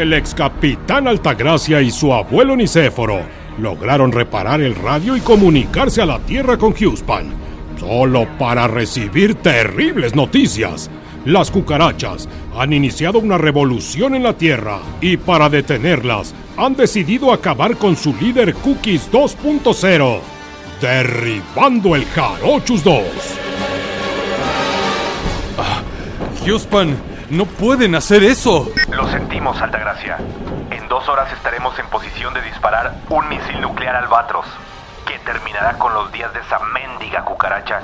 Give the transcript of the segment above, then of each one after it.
el ex capitán Altagracia y su abuelo Nicéforo lograron reparar el radio y comunicarse a la Tierra con Huspan, solo para recibir terribles noticias. Las cucarachas han iniciado una revolución en la Tierra y para detenerlas han decidido acabar con su líder Cookies 2.0, derribando el Jarochus 2. Huspan, no pueden hacer eso. Lo sentimos, Altagracia. En dos horas estaremos en posición de disparar un misil nuclear Albatros, que terminará con los días de esa mendiga cucaracha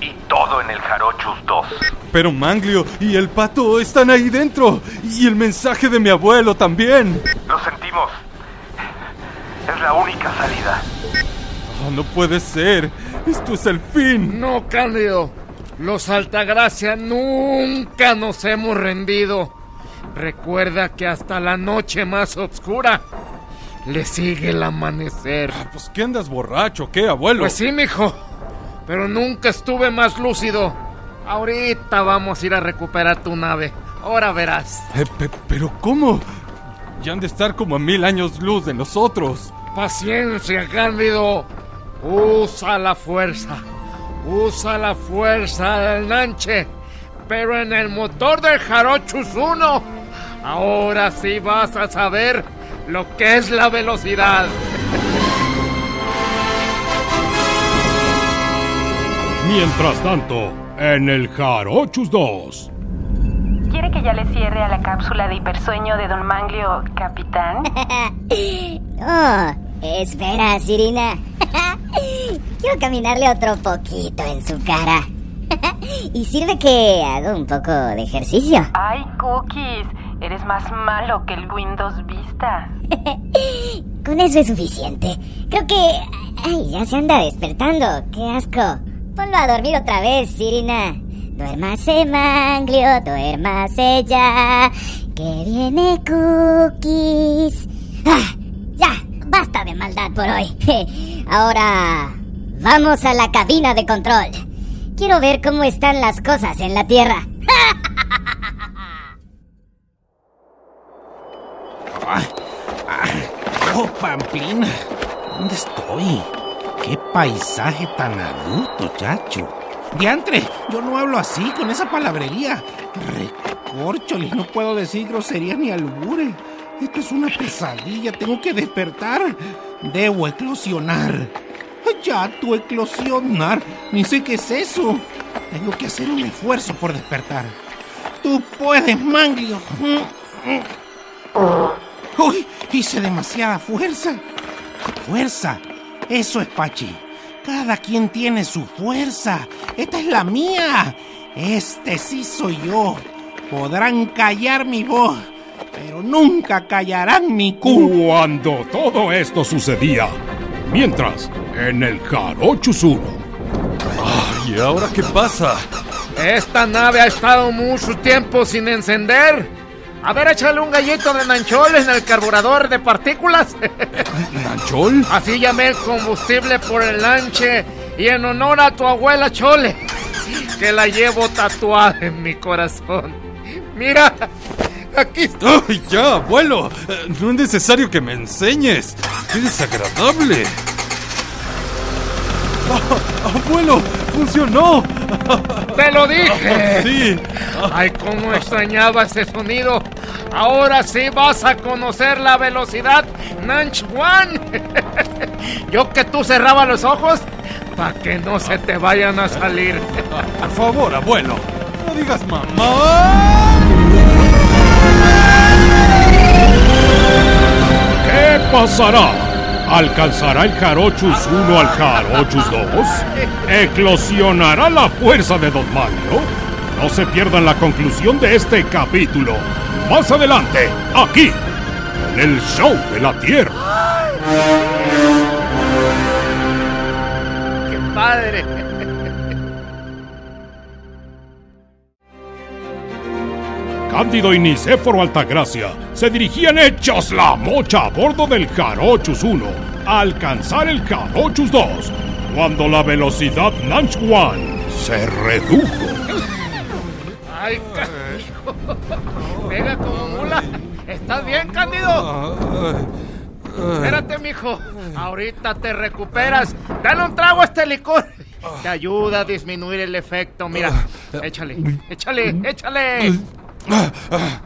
y todo en el Jarochus 2. Pero Manglio y el pato están ahí dentro. Y el mensaje de mi abuelo también. Lo sentimos. Es la única salida. Oh, no puede ser. Esto es el fin. No, Cándido. Los Altagracia nunca nos hemos rendido. Recuerda que hasta la noche más oscura le sigue el amanecer. Ah, pues ¿qué andas borracho? ¿Qué, abuelo? Pues sí, mijo. Pero nunca estuve más lúcido. Ahorita vamos a ir a recuperar tu nave. Ahora verás. Eh, pe- pero ¿cómo? Ya han de estar como a mil años luz de nosotros. Paciencia, Cándido. Usa la fuerza. Usa la fuerza del Nanche. Pero en el motor del Jarochus 1. Ahora sí vas a saber lo que es la velocidad. Mientras tanto, en el Jarochus 2. ¿Quiere que ya le cierre a la cápsula de hipersueño de Don Manglio, capitán? Oh, espera, Sirina. Quiero caminarle otro poquito en su cara. y sirve que hago un poco de ejercicio. Ay, Cookies, eres más malo que el Windows Vista. Con eso es suficiente. Creo que... Ay, ya se anda despertando. ¡Qué asco! Ponlo a dormir otra vez, Sirina. Duérmase, Manglio, duérmase ya. Que viene Cookies. Ah, ya, basta de maldad por hoy. Ahora... Vamos a la cabina de control. Quiero ver cómo están las cosas en la Tierra. Oh, Pamplina, ¿dónde estoy? ¡Qué paisaje tan adulto, chacho! Diantre, yo no hablo así, con esa palabrería. Recorcholis, no puedo decir groserías ni albure. Esto es una pesadilla, tengo que despertar. Debo eclosionar. Tú eclosionar. Ni sé qué es eso. Tengo que hacer un esfuerzo por despertar. Tú puedes, Manglio. Uy, hice demasiada fuerza. Fuerza. Eso es Pachi. Cada quien tiene su fuerza. Esta es la mía. Este sí soy yo. Podrán callar mi voz, pero nunca callarán mi cu. Cuando todo esto sucedía, mientras, en el Jarochus 1. ¿Y ahora qué pasa? Esta nave ha estado mucho tiempo sin encender. A ver, échale un gallito de nanchol en el carburador de partículas. ¿Nanchol? Así llamé el combustible por el lanche y en honor a tu abuela Chole, que la llevo tatuada en mi corazón. Mira, aquí está. ¡Ay, ya, abuelo! Eh, No es necesario que me enseñes. ¡Qué desagradable! ¡Abuelo! ¡Funcionó! Te lo dije. ¡Sí! Ay, cómo extrañaba ese sonido. Ahora sí vas a conocer la velocidad Nanch One. Yo que tú cerraba los ojos para que no se te vayan a salir. Por favor, abuelo. No digas mamá. ¿Qué pasará? ¿Alcanzará el Jarochus 1 al Jarochus 2? ¿Eclosionará la fuerza de Don Mario? No se pierdan la conclusión de este capítulo. Más adelante, aquí, en el Show de la Tierra. ¡Qué padre! Cándido y Nicéforo Altagracia se dirigían hechos la mocha a bordo del Jarochus 1 a alcanzar el Jarochus 2 cuando la velocidad Nanch One se redujo. ¡Ay, canijo! Pega como mula. ¿Estás bien, Cándido? Espérate, mijo. Ahorita te recuperas. Dale un trago a este licor. Te ayuda a disminuir el efecto. Mira, échale, échale, échale. Ah, ah,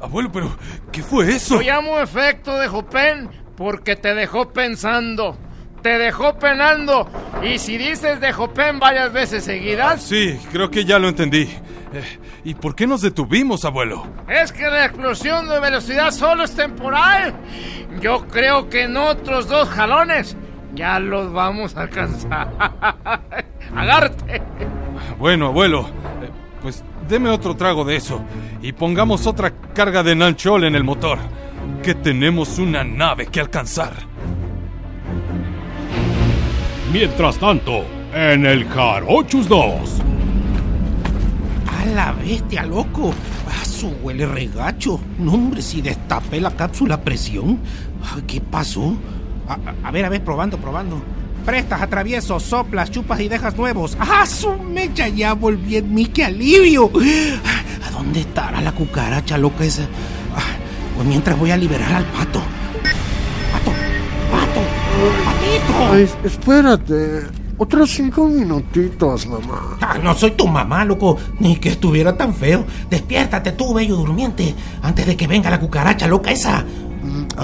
abuelo, pero ¿qué fue eso? Lo llamo efecto de Jopen porque te dejó pensando. Te dejó penando. Y si dices de Jopen varias veces seguidas, Sí, creo que ya lo entendí. Eh, ¿Y por qué nos detuvimos, abuelo? es que la explosión de velocidad solo es temporal. Yo creo que en otros dos jalones ya los vamos a alcanzar. Agarte. Bueno, abuelo, eh, pues deme otro trago de eso y pongamos otra carga de nanchol en el motor, que tenemos una nave que alcanzar. Mientras tanto, en el Jarochus 2. A la bestia, loco. Ah, su huele regacho. No, hombre, si destapé la cápsula a presión. Ah, ¿Qué pasó? A ver, a ver, probando, probando. Prestas, atravieso, soplas, chupas y dejas nuevos. ¡Ah, su mecha! Ya volví en mí, qué alivio. ¿A dónde estará la cucaracha loca esa? Ah, pues mientras voy a liberar al pato. ¡Pato! ¡Pato! ¡Patito! Ay, espérate. Otros cinco minutitos, mamá. Ah, no soy tu mamá, loco, ni que estuviera tan feo. Despiértate tú, bello durmiente, antes de que venga la cucaracha loca esa.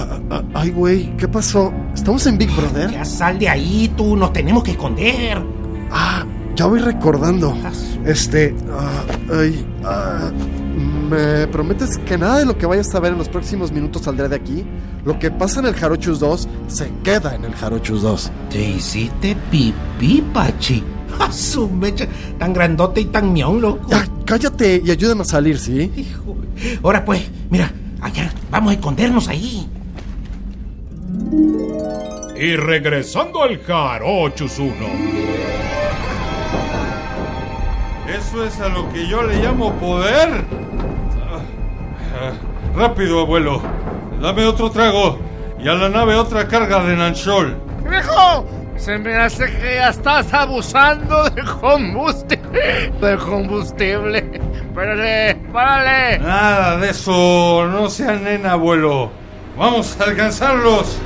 Mm, ah, ah, Ay, güey, ¿qué pasó? ¿Estamos en Big Brother? Ya sal de ahí, tú, nos tenemos que esconder. Ah, ya voy recordando. Este, ah, ay, ah, ¿me prometes que nada de lo que vayas a ver en los próximos minutos saldrá de aquí? Lo que pasa en el Jarochus 2 se queda en el Jarochus 2. Te hiciste pipí, Pachi. A su mecha, tan grandote y tan mión, loco. Ya, cállate y ayúdame a salir, ¿sí? Hijo. Ahora pues, mira, allá, vamos a escondernos ahí. Y regresando al Jarochus 1. ¿Eso es a lo que yo le llamo poder? Rápido, abuelo. Dame otro trago y a la nave otra carga de nanchol. ¡Viejo! Se me hace que ya estás abusando de combustible. De combustible. Párale, párale. Nada de eso, no sea nena, abuelo. Vamos a alcanzarlos.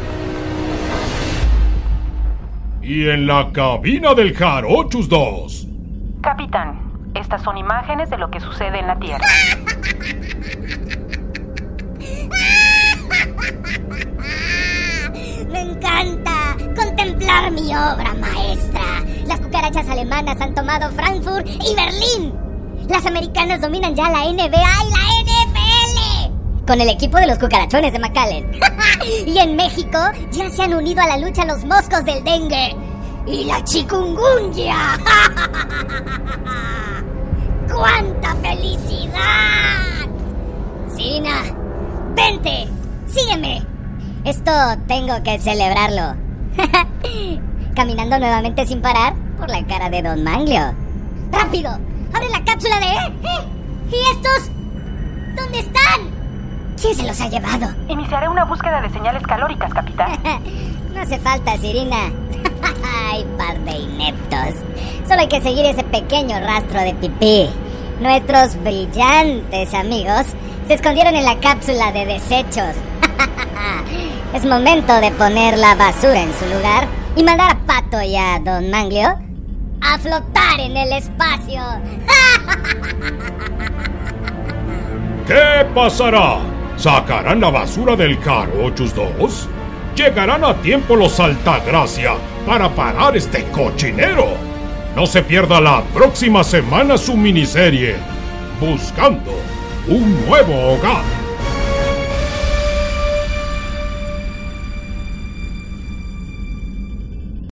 Y en la cabina del Jarochus 2. Capitán, estas son imágenes de lo que sucede en la Tierra. Me encanta contemplar mi obra maestra. Las cucarachas alemanas han tomado Frankfurt y Berlín. Las americanas dominan ya la NBA y la NFL. Con el equipo de los cucarachones de McAllen. y en México ya se han unido a la lucha los moscos del dengue y la chikungunya. ¡Cuánta felicidad! Sirina, vente, sígueme. Esto tengo que celebrarlo. Caminando nuevamente sin parar por la cara de Don Manglio. ¡Rápido! ¡Abre la cápsula de... ¿Eh? ¿Y estos? ¿Quién se los ha llevado? Iniciaré una búsqueda de señales calóricas, capitán. no hace falta, Sirina. ¡Ay, par de ineptos! Solo hay que seguir ese pequeño rastro de pipí. Nuestros brillantes amigos se escondieron en la cápsula de desechos. es momento de poner la basura en su lugar y mandar a Pato y a Don Manglio a flotar en el espacio. ¿Qué pasará? ¿Sacarán la basura del Jarochus 2? ¿Llegarán a tiempo los Altagracia para parar este cochinero? No se pierda la próxima semana su miniserie, Buscando un nuevo hogar.